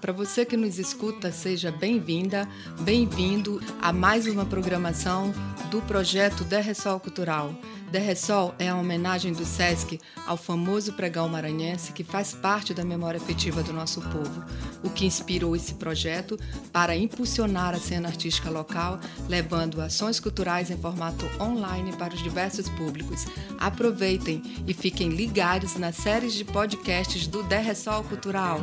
Para você que nos escuta, seja bem-vinda, bem-vindo a mais uma programação do projeto Derressol Cultural. Derressol é a homenagem do SESC ao famoso pregão maranhense que faz parte da memória afetiva do nosso povo, o que inspirou esse projeto para impulsionar a cena artística local, levando ações culturais em formato online para os diversos públicos. Aproveitem e fiquem ligados nas séries de podcasts do Derressol Cultural.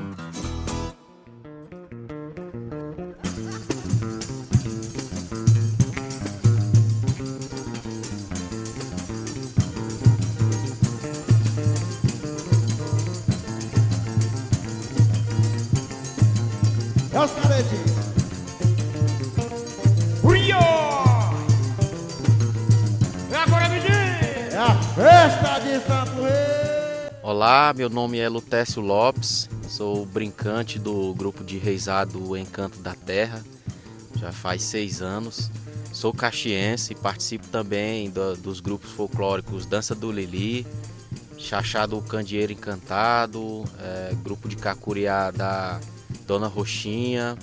Festa de Santo Rei. Olá, meu nome é Lutécio Lopes, sou brincante do grupo de reisado Encanto da Terra, já faz seis anos. Sou caxiense e participo também do- dos grupos folclóricos Dança do Lili, Chachá do Candeeiro Encantado, eh, grupo de Cacuriá da Dona Roxinha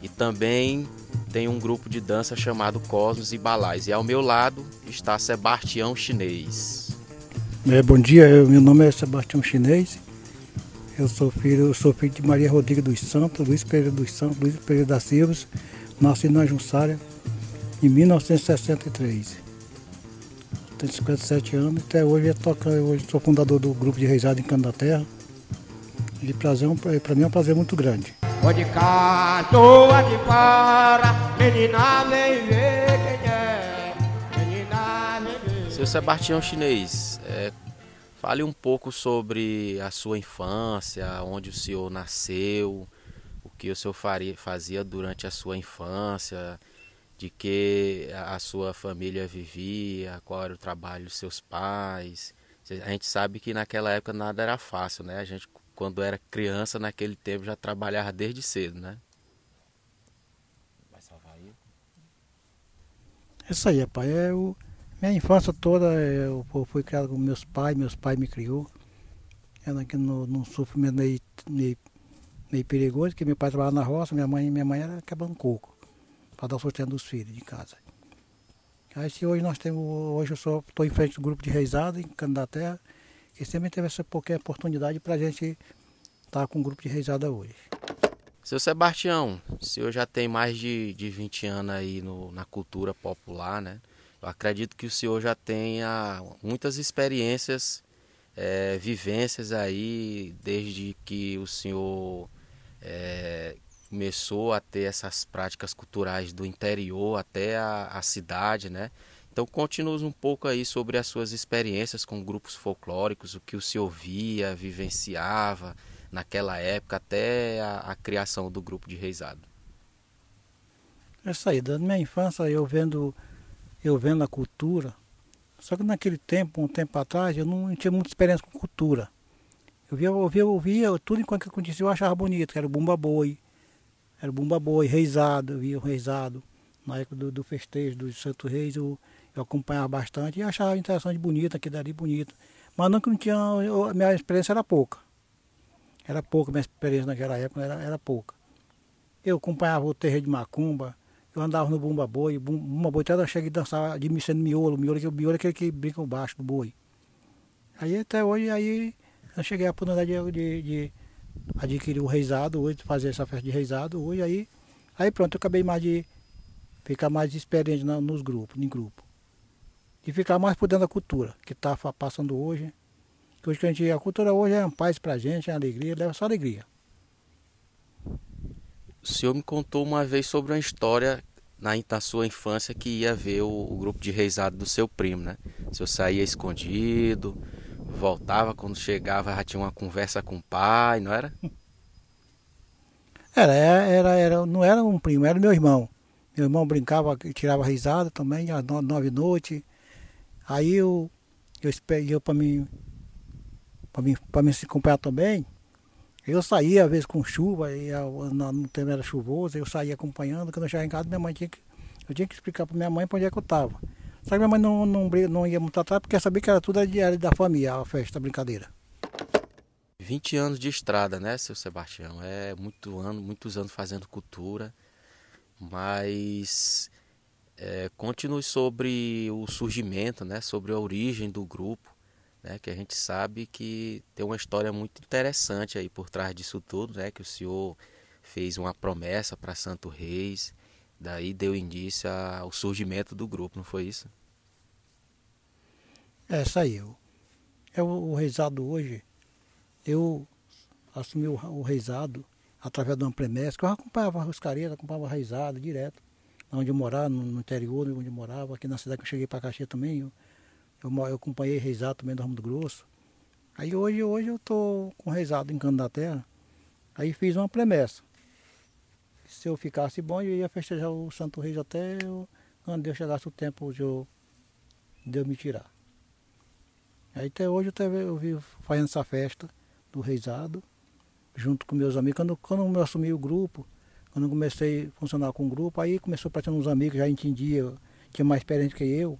e também tem um grupo de dança chamado Cosmos e Balais. E ao meu lado está Sebastião Chinês. É, bom dia, eu- meu nome é Sebastião Chinês. Eu sou filho, eu sou filho de Maria Rodrigues dos Santos, Luiz Pereira dos Santos, Luiz Pereira da Silva. Nasci na Junçária em 1963. Tenho 57 anos, até hoje eu toco, hoje sou fundador do grupo de reisado em Cano da Terra. E prazer, para mim é um prazer muito grande. Pode cá, toa de para, menina vem ver quem é. Menina vem ver. Seu Sebastião Chinês, é, fale um pouco sobre a sua infância, onde o senhor nasceu, o que o senhor faria, fazia durante a sua infância, de que a sua família vivia, qual era o trabalho dos seus pais. A gente sabe que naquela época nada era fácil, né? A gente, quando era criança, naquele tempo, já trabalhava desde cedo, né? Vai salvar aí? É Isso aí, rapaz. É o, minha infância toda eu fu- fui criado com meus pais, meus pais me criou. Eu aqui no, num sofrimento meio, meio, meio perigoso, porque meu pai trabalhava na roça, minha mãe, minha mãe era quebrando coco, para dar o sustento dos filhos de casa. Aí se hoje nós temos, hoje eu estou em frente do grupo de reisado em Cano da Terra, que sempre teve essa pouca oportunidade para a gente estar com o grupo de reisada hoje. Seu Sebastião, o senhor já tem mais de, de 20 anos aí no- na cultura popular, né? Eu acredito que o senhor já tenha muitas experiências, eh, vivências aí, desde que o senhor eh, começou a ter essas práticas culturais do interior até a, a cidade, né? Então conte-nos um pouco aí sobre as suas experiências com grupos folclóricos, o que o senhor via, vivenciava, naquela época até a, a criação do grupo de reisado. É isso aí, da minha infância eu vendo, eu vendo a cultura, só que naquele tempo, um tempo atrás, eu não tinha muita experiência com cultura. Eu via, eu via, eu via tudo enquanto que acontecia, eu achava bonito, que era o Bumba Boi, era o Bumba Boi, reizado, eu via o reizado. Na época do, do festejo do Santo Reis, eu, eu acompanhava bastante e achava interessante, bonito, aquilo ali bonito. Mas não que não tinha, eu- minha experiência era pouca. Era pouca, minha experiência naquela época era, era pouca. Eu acompanhava o terreiro de Macumba, eu andava no Bumba Boi, Bum- Bumba Boi até eu cheguei a dançar de mexendo miolo, miolo, que o miolo é aquele que brinca baixo do boi. Aí até hoje, aí eu cheguei a oportunidade de, de, de adquirir o reizado hoje, fazer essa festa de reizado hoje, aí, aí pronto, eu acabei mais de ficar mais experiente na- nos grupos, em grupo. E ficar mais por dentro da cultura, que está passando hoje. Hoje que a gente, a cultura hoje é um paz pra gente, é alegria, leva só alegria. O senhor me contou uma vez sobre uma história na, na sua infância que ia ver o, o grupo de reisado do seu primo, né? O senhor saía escondido, voltava, quando chegava já tinha uma conversa com o pai, não era? Era, era, era, não era um primo, era meu irmão. Meu irmão brincava, tirava risada também, às no- nove da noite. Aí eu, eu eu para mim, para mim, mim se acompanhar também. Eu saía às vezes com chuva, e no tempo era chuvoso, eu saía acompanhando, quando eu chegava em casa, minha mãe tinha que. Eu tinha que explicar para minha mãe para onde é que eu estava. Só que minha mãe não, não, não ia muito atrás, porque sabia que era tudo era da família, a festa, a brincadeira. 20 anos de estrada, né, seu Sebastião? É muito ano, muitos anos fazendo cultura, mas é, continue sobre o surgimento, né, sobre a origem do grupo, né, que a gente sabe que tem uma história muito interessante aí por trás disso tudo, né, que o senhor fez uma promessa para Santo Reis, daí deu início ao surgimento do grupo, não foi isso? É, saiu. É o, o reizado hoje, eu assumi o, o reizado através de uma promessa, que eu acompanhava a roscaria, acompanhava a reizada direto, onde eu morava, no, no, interior, onde eu morava, aqui na cidade que eu cheguei para Caxias também, eu, eu, eu acompanhei reizado também do Ramo do Grosso. Aí hoje, hoje eu estou com reizado em Cano da Terra, aí fiz uma promessa. Se eu ficasse bom, eu ia festejar o Santo Reis até eu, quando eu chegasse o tempo de eu, de eu me tirar. Aí até hoje eu, teve, eu vi fazendo essa festa do Reisado, junto com meus amigos. Quando, quando eu assumi o grupo, quando eu comecei a funcionar com o grupo, aí começou a aparecer uns amigos, já entendia, tinha mais experiência que eu.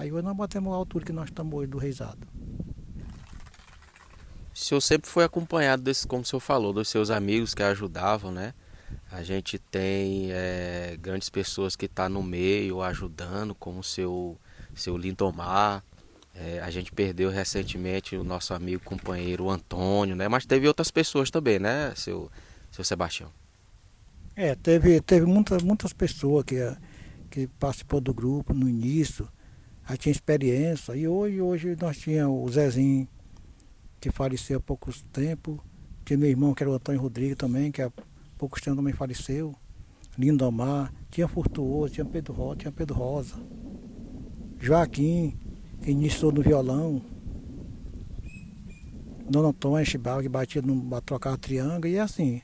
Aí hoje nós batemos a altura que nós estamos hoje do Reisado. O senhor sempre foi acompanhado desse, como o senhor falou, dos seus amigos que ajudavam, né? A gente tem é, grandes pessoas que estão tá no meio ajudando, como o seu, seu Lindomar, é, a gente perdeu recentemente o nosso amigo companheiro Antônio, né? Mas teve outras pessoas também, né, seu, seu Sebastião? É, teve, teve muitas, muitas pessoas que, que participou do grupo no início, tinha experiência. E hoje, hoje nós tínhamos o Zezinho, que faleceu há poucos tempos. Tinha meu irmão, que era o Antônio Rodrigues também, que há poucos tempos também faleceu. Lindomar, tinha Furtuoso, tinha Pedro Rosa, tinha Pedro Rosa. Joaquim, iniciou no violão. Dona Antônia Chibal, que batia, no, trocava triângulo, e assim.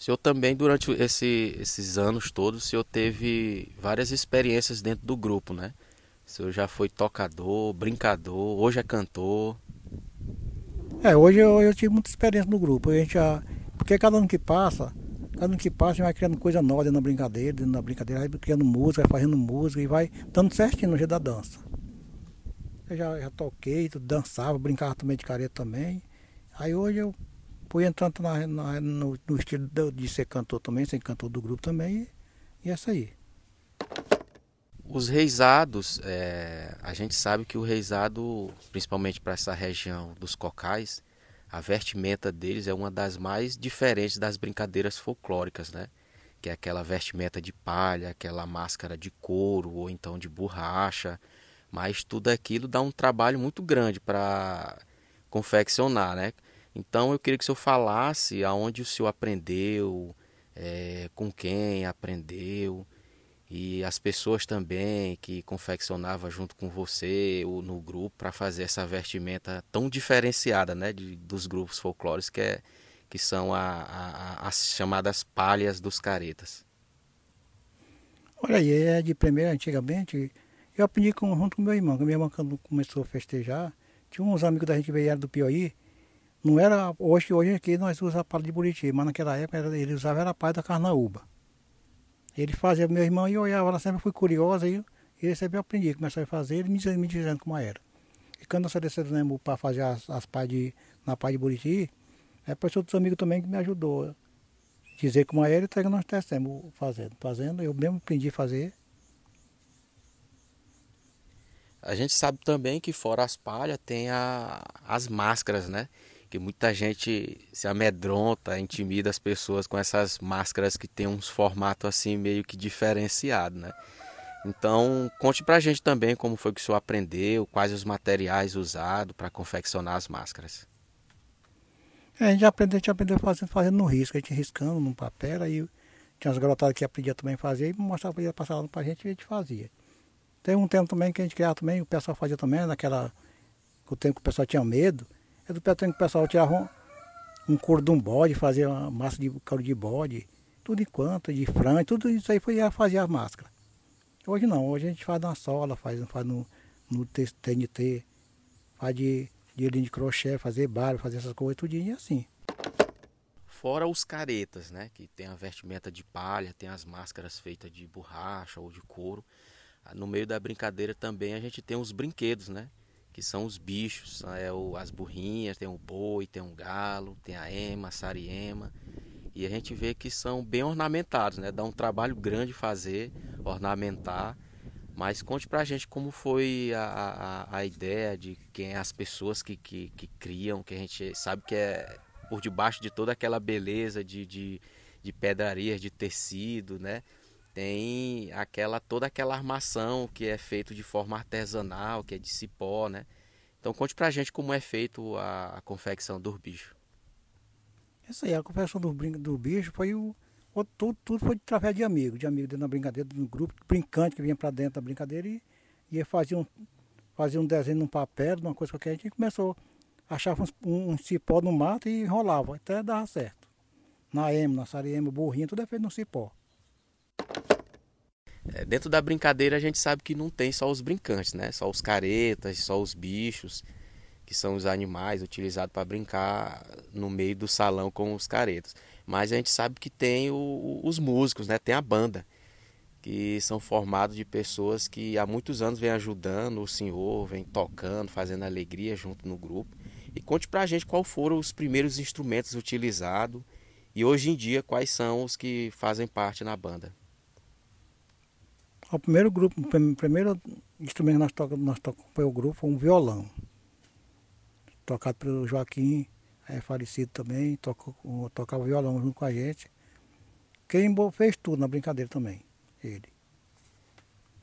O senhor também, durante esse, esses anos todos, o senhor teve várias experiências dentro do grupo, né? O senhor já foi tocador, brincador, hoje é cantor. É, hoje eu, eu tive muita experiência no grupo. A gente já, porque cada ano que passa, Cada ano que passa, a gente vai criando coisa nova dentro da brincadeira, dentro da brincadeira, vai criando música, vai fazendo música e vai dando certinho no jeito da dança. Eu já, já toquei, dançava, brincava também de careta também. Aí hoje eu fui entrando na, na, no, no, estilo de, de, ser cantor também, ser cantor do grupo também, e, e é isso aí. Os reisados, é, a gente sabe que o reisado, principalmente para essa região dos cocais, a vestimenta deles é uma das mais diferentes das brincadeiras folclóricas, né? Que é aquela vestimenta de palha, aquela máscara de couro ou então de borracha. Mas tudo aquilo dá um trabalho muito grande para confeccionar, né? Então eu queria que o senhor falasse aonde o senhor aprendeu, é, com quem aprendeu, e as pessoas também que confeccionava junto com você ou no grupo para fazer essa vestimenta tão diferenciada né de, dos grupos folclóricos que, é, que são a, a, as chamadas palhas dos caretas. Olha aí é de primeira antigamente eu aprendi com, junto com meu irmão que meu irmão quando começou a festejar tinha uns amigos da gente vieram do Piauí não era hoje hoje aqui nós usamos a palha de Buriti mas naquela época ele usava era a palha da carnaúba ele fazia, meu irmão, e eu olhava, ela sempre fui curiosa, e eu sempre aprendi, comecei a fazer, ele me, me dizendo como era. E quando desci do Nemo para fazer as, as de, na pá de Buriti, é por outros amigos também que me ajudou. Dizer como era, até que nós testamos fazendo. Fazendo, eu mesmo aprendi a fazer. A gente sabe também que fora as palhas tem a, as máscaras, né? Que muita gente se amedronta, intimida as pessoas com essas máscaras que tem uns formatos assim meio que diferenciado, né? Então, conte pra gente também como foi que o senhor aprendeu, quais os materiais usados para confeccionar as máscaras. É, a gente aprendeu, a gente aprendeu fazendo, fazendo no risco, a gente riscando no papel, aí tinha as garotadas que aprendia também a fazer e mostrava, ia passar pra gente e a gente fazia. Tem um tempo também que a gente criava também, o pessoal fazia também, naquela. O tempo que o pessoal tinha medo, é do tempo que o pessoal tirava um, um couro de um bode, fazia uma massa de couro de bode, tudo enquanto, de frango, tudo isso aí foi fazer a máscara. Hoje não, hoje a gente faz na sola, faz, faz no, no TNT, faz de, de linha de crochê, fazer barba, fazer essas coisas, tudinho e assim. Fora os caretas, né? Que tem a vestimenta de palha, tem as máscaras feitas de borracha ou de couro. No meio da brincadeira também a gente tem os brinquedos, né? Que são os bichos, é o, as burrinhas, tem o boi, tem um galo, tem a ema, a sariema. E a gente vê que são bem ornamentados, né? Dá um trabalho grande fazer, ornamentar. Mas conte pra gente como foi a, a, a ideia de quem as pessoas que, que, que, criam, que a gente sabe que é por debaixo de toda aquela beleza de, de, de pedrarias, de tecido, né? Tem aquela toda aquela armação que é feito de forma artesanal, que é de cipó, né? Então conte pra gente como é feito a, a confecção do bicho. Isso aí, a confecção do, do bicho foi o, o, tudo, tudo foi através de amigos, de amigos dentro da brincadeira, do grupo, brincante que vinha para dentro da brincadeira e, e fazia um, fazia um desenho num papel, numa coisa qualquer, a gente começou, achava um, um cipó no mato e enrolava, até dava certo. Na ema, na sariema, burrinho, tudo é feito no cipó. É, dentro da brincadeira a gente sabe que não tem só os brincantes, né? Só os caretas, só os bichos, que são os animais utilizados para brincar no meio do salão com os caretas. Mas a gente sabe que tem o, os músicos, né? Tem a banda, que são formados de pessoas que há muitos anos vêm ajudando o senhor, vem tocando, fazendo alegria junto no grupo. E conte pra gente qual foram os primeiros instrumentos utilizados e hoje em dia quais são os que fazem parte na banda. O primeiro grupo, o primeiro instrumento que nós tocamos, nós tocamos foi o grupo, um violão. Tocado pelo Joaquim, é falecido também, tocou, tocava violão junto com a gente. Quem fez tudo na brincadeira também, ele.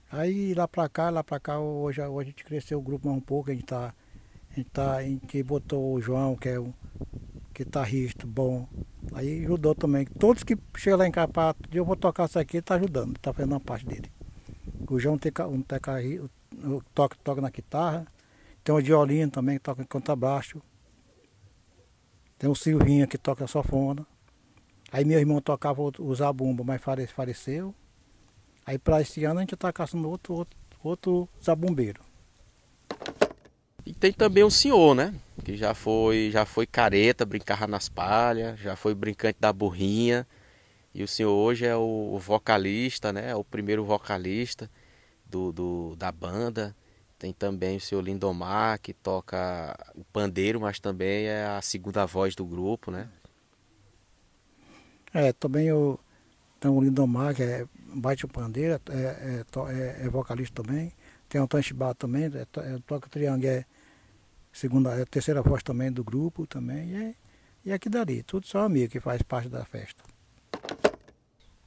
Aí lá pra cá, lá pra cá, hoje, hoje a gente cresceu o grupo mais um pouco, a gente tá. A gente, tá, a gente botou o João, que é um guitarrista bom. Aí ajudou também. Todos que chegam lá em Capato, eu vou tocar isso aqui, ele tá ajudando, tá fazendo a parte dele. O João tem um tecaí, toca, toca na guitarra. Tem o Diolino também que toca em contrabaixo. Tem o Silvinho que toca a sofona. Aí meu irmão tocava o zabumba, mas faleceu. Aí para esse ano a gente está caçando outro, outro, outro zabumbeiro. E tem também o senhor, né? Que já foi, já foi careta, brincava nas palhas, já foi brincante da burrinha. E o senhor hoje é o vocalista, né? É o primeiro vocalista do, do, da banda. Tem também o senhor Lindomar, que toca o pandeiro, mas também é a segunda voz do grupo, né? É, também o, tem o Lindomar, que é, bate o pandeiro, é, é, é, é vocalista também. Tem o Tanchibá também, é, é, toca triângulo, é, segunda, é terceira voz também do grupo também. E, é, e aqui dali, tudo só amigo que faz parte da festa.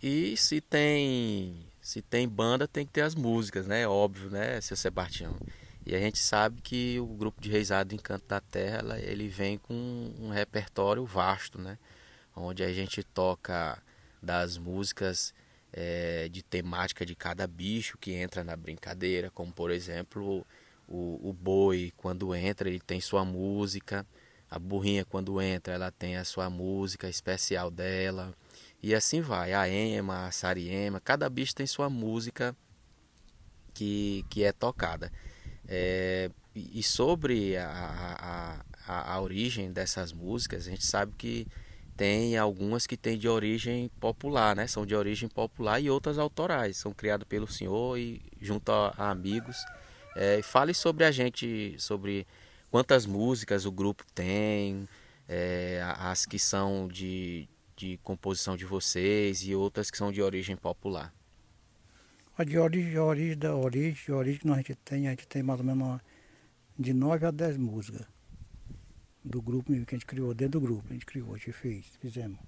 E se tem se tem banda, tem que ter as músicas, né? Óbvio, né, seu Sebastião? E a gente sabe que o grupo de Reisado Encanto da Terra, ele vem com um repertório vasto, né? Onde a gente toca das músicas é, de temática de cada bicho que entra na brincadeira, como por exemplo o, o boi, quando entra, ele tem sua música, a burrinha, quando entra, ela tem a sua música especial dela. E assim vai, a ema, a sariema, cada bicho tem sua música que, que é tocada. É, e sobre a, a, a, origem dessas músicas, a gente sabe que tem algumas que têm de origem popular, né? São de origem popular e outras autorais, são criadas pelo senhor e junto a, a amigos. É, fale sobre a gente, sobre quantas músicas o grupo tem, é, as que são de, de composição de vocês e outras que são de origem popular? A de origem, a origem da origem, a origem que a gente tem, a gente tem mais ou menos de 9 a 10 músicas do grupo que a gente criou, dentro do grupo, a gente criou, a gente fez, fizemos.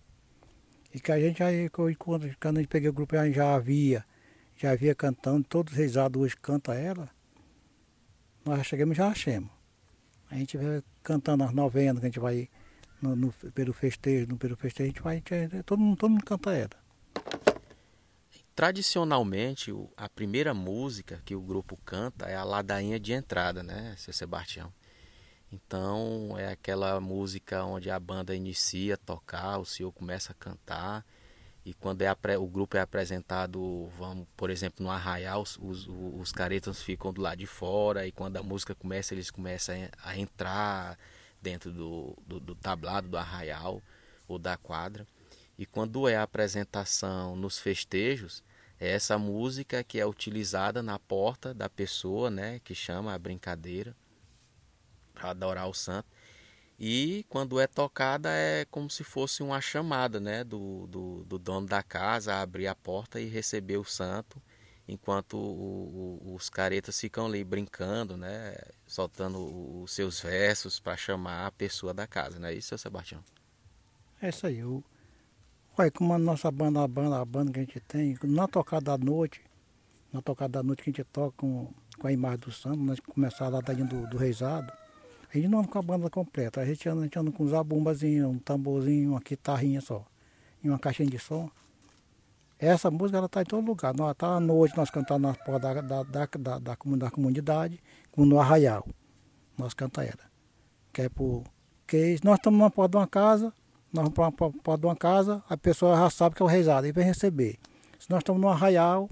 E que a gente aí, quando, a gente peguei o grupo, a gente já havia, já havia cantando, todos os hoje cantam ela, nós chegamos e já achamos. A gente vai cantando as novenas, que a gente vai no, no, pelo festejo, no pelo festejo, a gente vai, a gente, todo, mundo, todo mundo canta ela. Tradicionalmente, a primeira música que o grupo canta é a ladainha de entrada, né, seu Sebastião? Então, é aquela música onde a banda inicia a tocar, o senhor começa a cantar, e quando é o grupo é apresentado, vamos, por exemplo, no arraial, os, os, os caretas ficam do lado de fora, e quando a música começa, eles começam a entrar, dentro do, do, do tablado do arraial ou da quadra. E quando é a apresentação nos festejos, é essa música que é utilizada na porta da pessoa, né, que chama a brincadeira. para adorar o santo. E quando é tocada é como se fosse uma chamada né, do, do, do dono da casa a abrir a porta e receber o santo, enquanto o, o, os caretas ficam ali brincando, né, soltando os seus versos para chamar a pessoa da casa, não é isso, seu Sebastião? É isso aí. O... Olha, como a nossa banda, a banda, a banda que a gente tem, na tocada da noite, na tocada da noite que a gente toca com, com a imagem do santo, nós começamos lá dentro do, do reizado, a gente não anda com a banda completa, a gente anda, a gente anda com um zabumbazinho, um tamborzinho, uma guitarrinha só, e uma caixinha de som. Essa música ela está em todo lugar. Nós tá à noite, nós cantamos na porta da, da, da, da, da, comunidade, como no arraial. Nós cantamos ela. Que é por. Que nós estamos na porta de uma casa, nós vamos para a porta de uma casa, a pessoa já sabe que é o reizado e vem receber. Se nós estamos no arraial,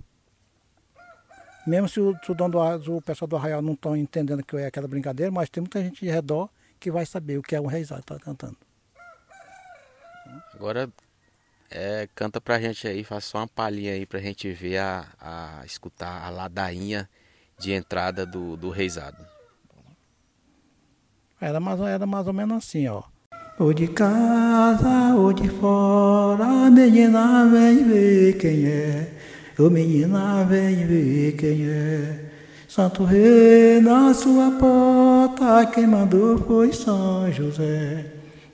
mesmo se o, se o, dono do, o pessoal do arraial não estão entendendo que é aquela brincadeira, mas tem muita gente de redor que vai saber o que é um reizado que está cantando. Agora, é, canta pra gente aí, faz só uma palhinha aí pra gente ver a, a escutar a ladainha de entrada do, do reizado. Era mais, era mais ou menos assim, ó. Ou de casa ou de fora, menina vem ver quem é. Ô menina, vem ver quem é. Santo Rei na sua porta, quem mandou foi São José.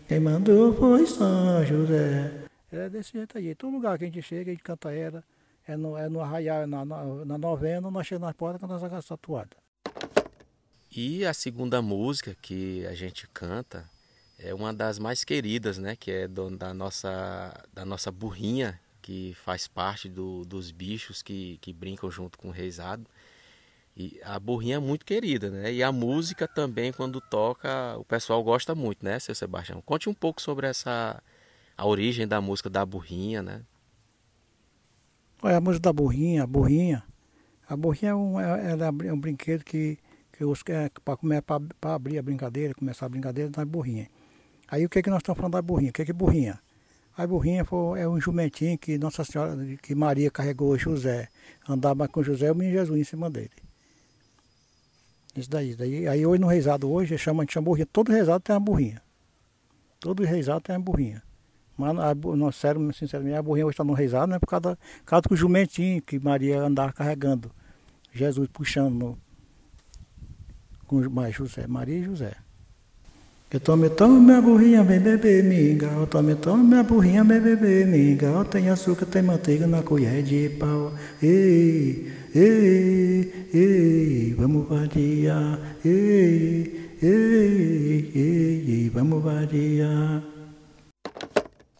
Quem mandou foi São José. É desse jeito aí. Todo lugar que a gente chega, a gente canta ela. É no, é no arraial, na, na, na novena, nós chegamos na porta cantamos essa toada. E a segunda música que a gente canta é uma das mais queridas, né? Que é do, da, nossa, da nossa burrinha, que faz parte do, dos bichos que, que brincam junto com o reizado. E a burrinha é muito querida, né? E a música também, quando toca, o pessoal gosta muito, né, seu Sebastião? Conte um pouco sobre essa a origem da música da burrinha, né? Olha, a música da burrinha, a burrinha. A burrinha é um, é, é um brinquedo que, que os é, para abrir a brincadeira, começar a brincadeira, da burrinha. Aí o que, é que nós estamos falando da burrinha? O que é que é burrinha? A burrinha foi, é um jumentinho que Nossa Senhora, que Maria carregou José. Andava com José e o menino Jesus em cima dele. Isso daí. daí aí hoje no reizado hoje, chama, chama burrinha. Todo reizado tem uma burrinha. Todo reizado tem uma burrinha. Mas, não, sério, sinceramente, a burrinha hoje está no reizado, não é por causa, por causa do jumentinho que Maria andava carregando. Jesus puxando no, com mais José, Maria e José. Eu tome, tome minha burrinha, vem beber mingau. Tome, tome minha burrinha, vem beber mingau. Tem açúcar, tem manteiga na colher de pau. Ei, ei, ei, vamos variar. Ei, ei, ei, ei, vamos variar.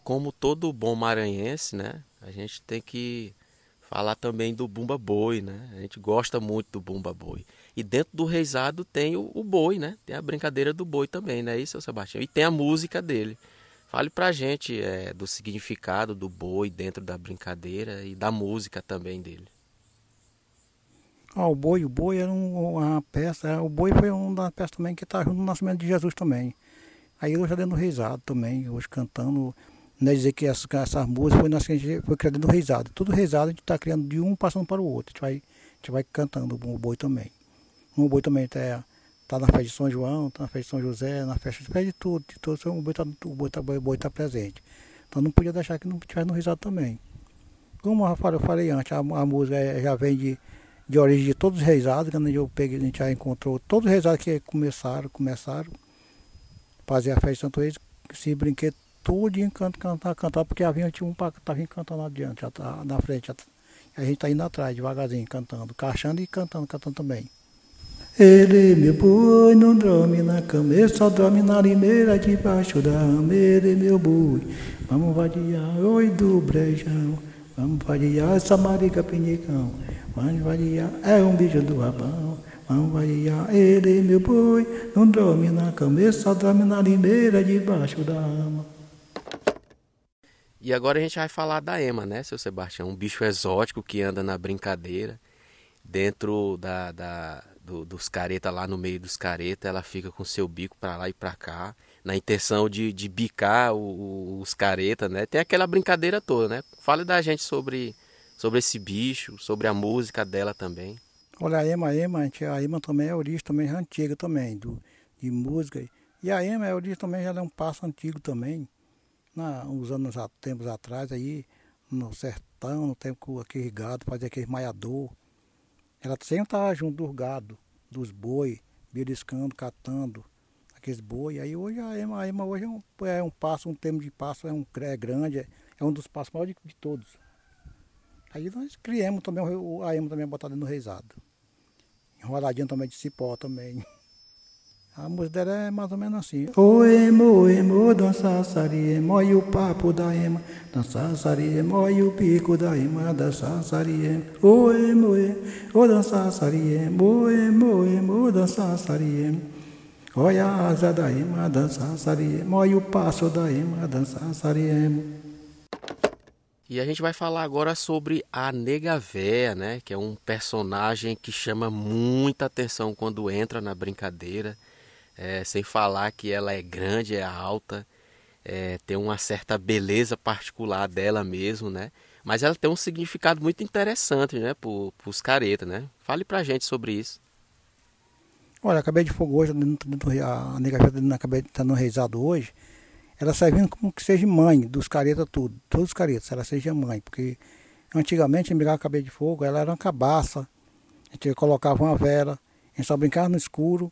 Como todo bom maranhense, né? A gente tem que falar também do Bumba Boi, né? A gente gosta muito do Bumba Boi. E dentro do reizado tem o, o, boi, né? Tem a brincadeira do boi também, né? Isso, Sebastião? E tem a música dele. Fale pra gente é, do significado do boi dentro da brincadeira e da música também dele. Ah, o boi, o boi era uma peça, é, o boi foi uma das peças também que está junto no nascimento de Jesus também. Aí hoje já dentro do reizado também, hoje cantando, não é dizer que essas, essas músicas foi, nascendo, foi criada no reizado. Tudo reizado a gente está criando de um passando para o outro, a gente vai, a gente vai cantando o boi também. O boi também está tá na festa de São João, está na festa de São José, na festa de, de tudo, de tudo, o boi está tá, boi tá presente. Então não podia deixar que não tivesse no risado também. Como eu falei, eu falei antes, a, a música é, já vem de, de origem de todos os reisados, quando eu peguei, a gente já encontrou todos os reisados que começaram, começaram a fazer a festa de Santo Reis, esse brinquedo tudo em canto, cantar, cantar, porque um para tá vindo cantando adiante, já tá na frente, já, tá, a gente está indo atrás, devagarzinho, cantando, caixando e cantando, cantando também. Ele, meu boi, não dorme na cama, ele só dorme na limeira debaixo da rama. Ele, meu boi, vamos vadiar, oi do brejão, vamos vadiar essa marica pinicão, vamos vadiar, é um bicho do rabão. Vamos vadiar, ele, meu boi, não dorme na cama, ele só dorme na limeira debaixo da rama. E agora a gente vai falar da Ema, né, seu Sebastião? Um bicho exótico que anda na brincadeira, dentro da, da do, dos caretas lá no meio dos caretas, ela fica com seu bico para lá e para cá, na intenção de, de bicar o, os caretas, né? Tem aquela brincadeira toda, né? Fale da gente sobre, sobre esse bicho, sobre a música dela também. Olha, a Ema, a Ema, a Ema também é origem também é antiga também, do, de música. E a ema, eu disse também, já é um passo antigo também, na, uns anos, tempos atrás, aí, no sertão, no tempo que aquele gado fazia aquele maiador. Ela sempre estava junto dos gado, dos boi, beliscando, catando aqueles boi. Aí hoje a ema, a ema hoje é um, é um passo, um termo de passo, é, um, é grande, é, é um dos passos maiores de, de todos. Aí nós criamos também a ema também botada no reisado. Enroladinho também de cipó também. A música dela é mais ou menos assim. O emo, emo, dança sariemo, e o papo da ema. Dança sariemo, e o pico da ema, dança sariemo. O emo, emo, dança sariemo, o emo, emo, dança sariemo. Olha a asa da ema, dança sariemo, e o passo da ema, dança sariemo. E a gente vai falar agora sobre a Nega Véia, né? Que é um personagem que chama muita atenção quando entra na brincadeira é, sem falar que ela é grande, é alta, é, tem uma certa beleza particular dela mesmo, né? Mas ela tem um significado muito interessante, né, para os caretas, né? Fale pra gente sobre isso. Olha, acabei de fogo hoje, a nega acabei de estar no reizado hoje, ela servindo como que seja mãe dos caretas tudo, todos os caretas, ela seja mãe, porque antigamente em acabei de fogo, ela era uma cabaça, a gente colocava uma vela, a gente só brincava no escuro,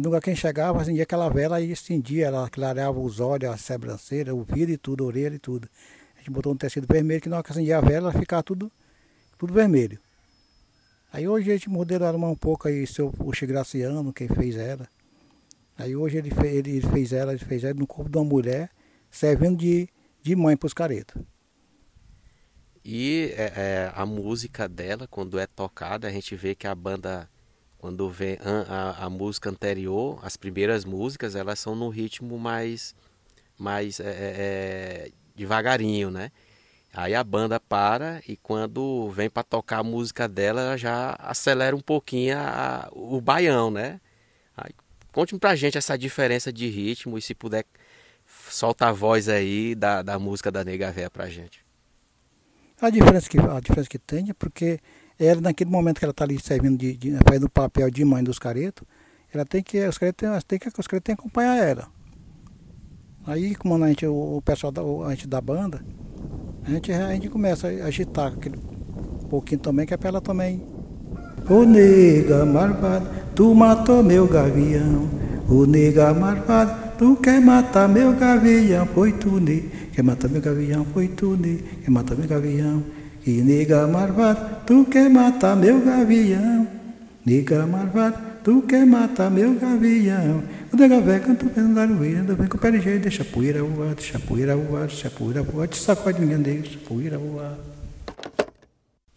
nunca quem chegava, acendia aquela vela e estendia, ela clareava os olhos, a sobrancelha, o vidro e tudo, a orelha e tudo. A gente botou um tecido vermelho, que que acendia a vela, ficava tudo, tudo vermelho. Aí hoje a gente modelou um pouco aí, seu, o Graciano, quem fez ela. Aí hoje ele fez, ele fez ela, ele fez ela no corpo de uma mulher, servindo de, de mãe para os caretas. E é, é, a música dela, quando é tocada, a gente vê que a banda quando vem a, a, a, música anterior, as primeiras músicas, elas são no ritmo mais, mais é, é, é, devagarinho, né? Aí a banda para e quando vem para tocar a música dela, ela já acelera um pouquinho a, o baião, né? Aí, conte pra gente essa diferença de ritmo e se puder solta a voz aí da, da música da Nega Véia pra gente. A diferença que, a diferença que tem é porque ela naquele momento que ela está ali servindo de, de fazendo o papel de mãe dos caretos, ela tem que os caretos tem que os caretos tem que acompanhar ela. Aí como a gente o, pessoal da a gente da banda, a gente a gente começa a agitar aquele pouquinho também que é para ela também. Ô nega marvada, tu matou meu gavião. Ô nega marvada, tu quer matar meu gavião, foi tu ne. Quer matar meu gavião, foi tu ne. Quer matar meu gavião. E nega marvada, tu quer matar meu gavião. Nega marvada, tu quer matar meu gavião. O nega velho canta o anda vem com o pé ligeiro, deixa a poeira voar, deixa a poeira voar, deixa a poeira voar, te sacode ninguém deixa a poeira voar.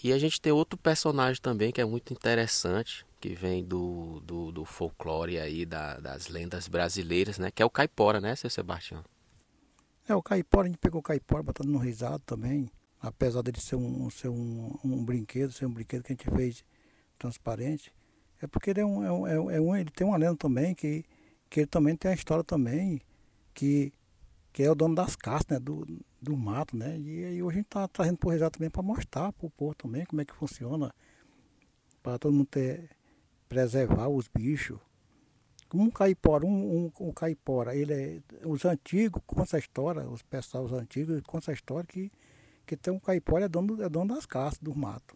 E a gente tem outro personagem também que é muito interessante, que vem do, do, do folclore aí, da, das lendas brasileiras, né? Que é o caipora, né, seu Sebastião? É, o caipora, a gente pegou o caipora, botando no risado também apesar dele ser um, ser um, um brinquedo, ser um brinquedo que a gente fez transparente, é porque ele é um, é um, é um é ele tem uma lenda também que, que ele também tem a história também que, que é o dono das caças, né, do, do mato, né? E aí hoje a gente está trazendo por resgate também para mostrar para o povo também como é que funciona, para todo mundo ter, preservar os bichos. Como um caipora, um, um, um caipora, ele é, os antigos contam essa história, os pessoal antigos contam essa história que porque tem um caipora é dono, é dono das caças, do mato.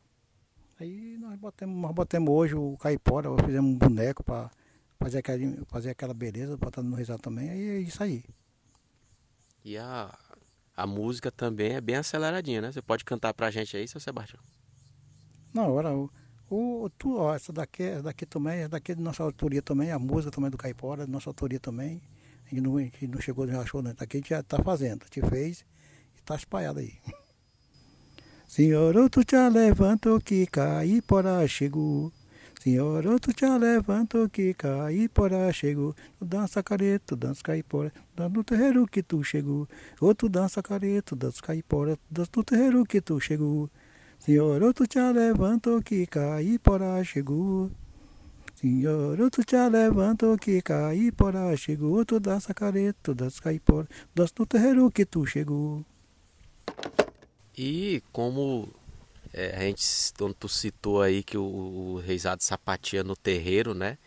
Aí nós botamos, nós botamos hoje o caipora, fizemos um boneco para fazer aquela, fazer aquela beleza, botando no risado também, aí é isso aí. E a, a música também é bem aceleradinha, né? Você pode cantar pra gente aí, seu Sebastião? Não, agora o, o, tu, ó, essa daqui, essa daqui também, essa daqui é de nossa autoria também, a música também do Caipora, de nossa autoria também. A gente não, a gente não chegou, não achou, né? Daqui a gente já está fazendo, a gente fez e está espalhado aí. Senhor, tu te levanto que caipora chegou. Senhor, tu te levanto que caipora chegou. Tu dança careto, dança caipora, dança no terreiro que tu chegou. Ou tu dança careto, dança caipora, dança no terreiro que tu chegou. Senhor, tu te levanto que caipora chegou. Senhor, tu te levanto que caipora chegou. Tu dança careto, dança caipora, dança no terreiro que tu chegou. E como é, a gente, tu citou aí que o, o reizado sapatia no terreiro, né?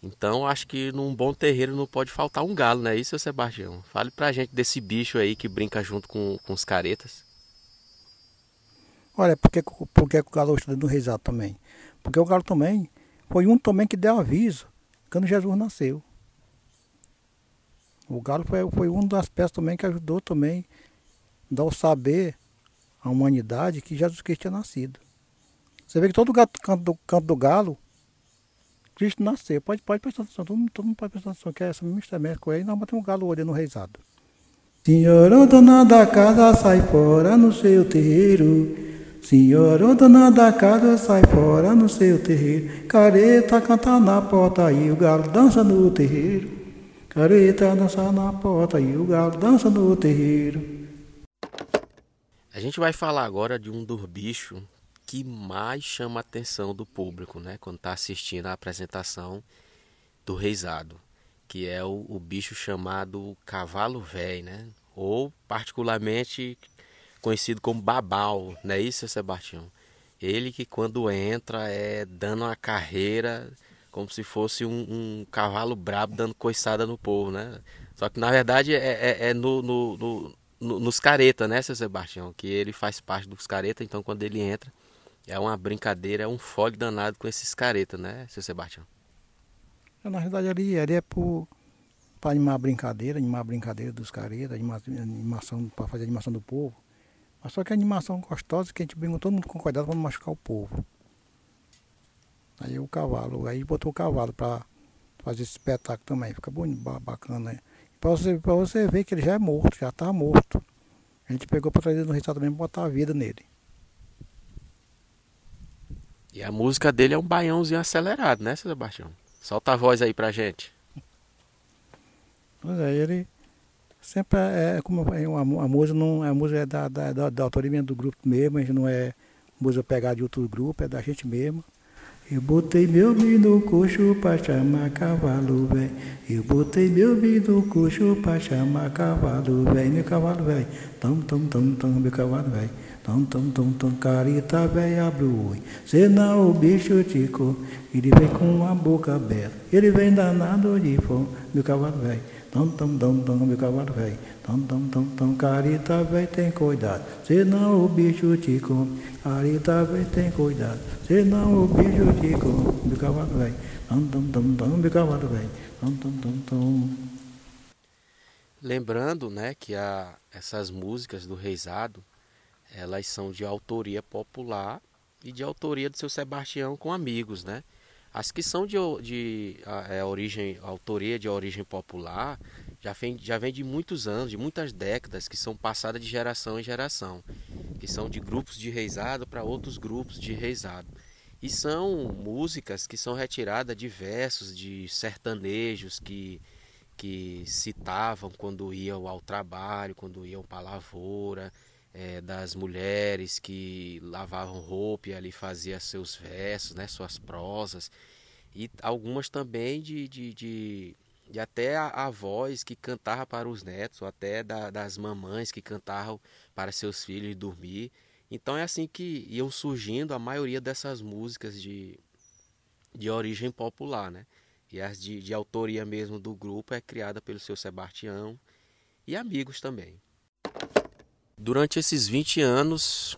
Então acho que num bom terreiro não pode faltar um galo, não é isso, Sebastião? Fale pra gente desse bicho aí que brinca junto com, com os caretas. Olha, por que, por que o galo está do reisado também? Porque o galo também foi um também que deu aviso quando Jesus nasceu. O galo foi, foi uma das peças também que ajudou também a dar o saber à humanidade que Jesus Cristo tinha nascido. Você vê que todo canto do, canto do galo Cristo nasceu. Pode, pode prestar atenção, todo mundo, todo mundo pode prestar atenção, que é essa mistério com ele, nós batemos um galo olhando no. Senhor, dona da casa, sai fora no seu terreiro. Senhor, dona da casa, sai fora no seu terreiro. Careta canta na porta e o galo dança no terreiro. Careta dança na porta e o galo dança no terreiro. A gente vai falar agora de um dos bichos que mais chama a atenção do público, né, quando está assistindo a apresentação do reizado, que é o, o bicho chamado cavalo velho, né, ou particularmente conhecido como babau, não é isso, Sebastião? Ele que quando entra é dando uma carreira como se fosse um, um cavalo brabo dando coiçada no povo, né? Só que na verdade é, é, é no, no, nos careta, né, seu Sebastião? Que ele faz parte dos careta, então quando ele entra, é uma brincadeira, é um fog danado com esses caretas, né, seu Sebastião? Na verdade, ali, ali é para animar a brincadeira, animar a brincadeira dos caretas, animação, para fazer a animação do povo. Mas só que a animação gostosa que a gente brinca todo mundo com cuidado para não machucar o povo. Aí o cavalo, aí botou o cavalo para fazer esse espetáculo também, fica bonito, bacana, né? Para você, você ver que ele já é morto, já está morto. A gente pegou para trazer no resultado para botar a vida nele. E a música dele é um baiãozinho acelerado, né, Sebastião? Solta a voz aí pra gente. Pois é, ele sempre é, é como é a música não a música é da, da, da, da autoria do grupo mesmo, a gente não é música pegada de outro grupo, é da gente mesmo. Eu botei meu bico no coxo pra chamar cavalo, velho. Eu botei meu bico no coxo pra chamar cavalo, velho. Meu cavalo, velho. Tam, tam, tam, tam, meu cavalo, velho. Tom, tom, tom, tom, carita velha abre o olho. Senão o bicho te come. Ele vem com a boca aberta. Ele vem danado de fome. Meu cavalo velho. Tom, tom, tom, tom, meu cavalo velho. Tom, tom, tom, tom, carita velha tem cuidado. Senão o bicho te come. Carita velha tem cuidado. Senão o bicho te come. Meu cavalo velho. Tom, tom, tom, tom, meu cavalo velho. Tom, tom, tom, tom. Lembrando, né, que a, essas músicas do Reisado elas são de autoria popular e de autoria do seu Sebastião com amigos, né? As que são de, de é, origem, autoria de origem popular já vem, já vem de muitos anos, de muitas décadas, que são passadas de geração em geração, que são de grupos de reizado para outros grupos de reizado. E são músicas que são retiradas de versos de sertanejos que, que citavam quando iam ao trabalho, quando iam para a lavoura, é, das mulheres que lavavam roupa e ali fazia seus versos, né, suas prosas, e algumas também de, de, de, de até avós que cantavam para os netos, ou até da, das mamães que cantavam para seus filhos dormir. Então é assim que iam surgindo a maioria dessas músicas de, de origem popular, né? E as de, de autoria mesmo do grupo é criada pelo seu Sebastião e amigos também. Durante esses 20 anos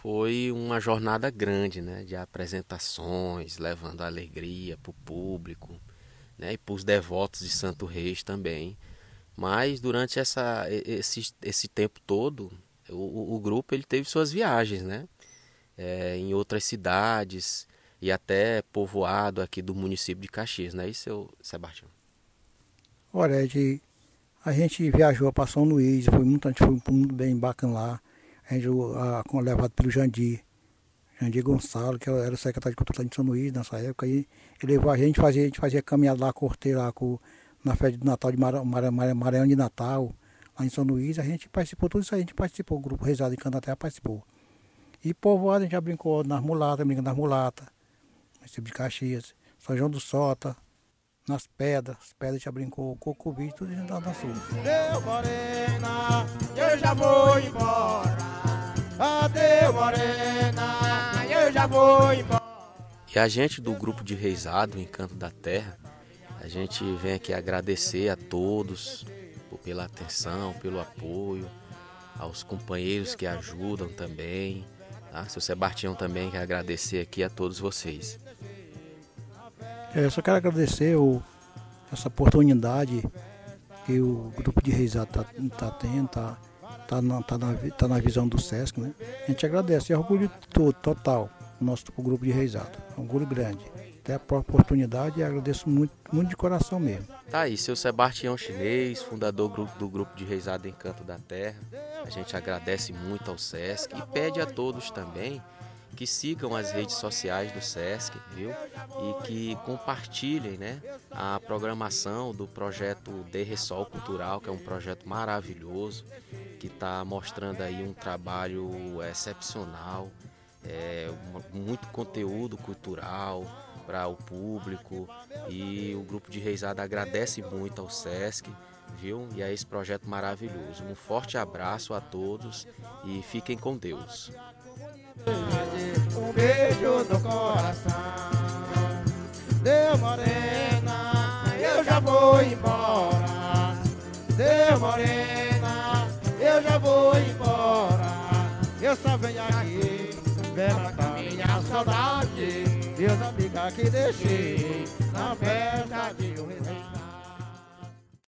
foi uma jornada grande, né, de apresentações, levando alegria para o público, né, e para os devotos de Santo Reis também. Mas durante essa, esse, esse tempo todo, o, o grupo ele teve suas viagens, né, é, em outras cidades e até povoado aqui do município de Caxias, não é isso, Sebastião? Olha, de a gente viajou para São Luís, foi muito, a gente foi muito bem bacana lá. A gente a, levado pelo Jandir, Jandir Gonçalo, que era secretário de Cultura de São Luís nessa época. E ele levou a gente, fazia, a gente fazia caminhada lá, cortei lá com, na festa de Natal de Maranhão de Natal, lá em São Luís. A gente participou, tudo isso a gente participou, o grupo Rezado em Candaterra participou. E povoado a gente já brincou nas mulatas, brincando nas mulatas, município de Caxias, São João do Sota, nas pedras, as pedras já brincou, cocovi, tudo já tá dançou. Deu morena, eu já vou embora. Adeus morena, eu já vou embora. E a gente do grupo de Reisado, Encanto da Terra, A gente vem aqui agradecer a todos pela atenção, pelo apoio, aos companheiros que ajudam também. Tá? Seu Sebastião também quer agradecer aqui a todos vocês. É, eu só quero agradecer o, essa oportunidade que o grupo de reisado está tá tendo, está tá na, tá, na, tá na visão do SESC, né? A gente agradece, é orgulho todo, total, nosso grupo de reisado, é um orgulho grande. Até a oportunidade e agradeço muito, muito de coração mesmo. Tá aí, seu Sebastião Chinês, fundador do grupo de reisado Encanto da Terra. A gente agradece muito ao SESC e pede a todos também que sigam as redes sociais do SESC, viu? E que compartilhem, né, a programação do projeto De Ressol Cultural, que é um projeto maravilhoso, que está mostrando aí um trabalho excepcional, é, muito conteúdo cultural para o público e o grupo de Reisada agradece muito ao SESC, viu? E a esse projeto maravilhoso. Um forte abraço a todos e fiquem com Deus. Um beijo no coração. Deu morena, eu já vou embora. Deu morena, eu já vou embora. Eu só venho aqui, ver matar minha saudade. Meus amigos que deixei na festa de um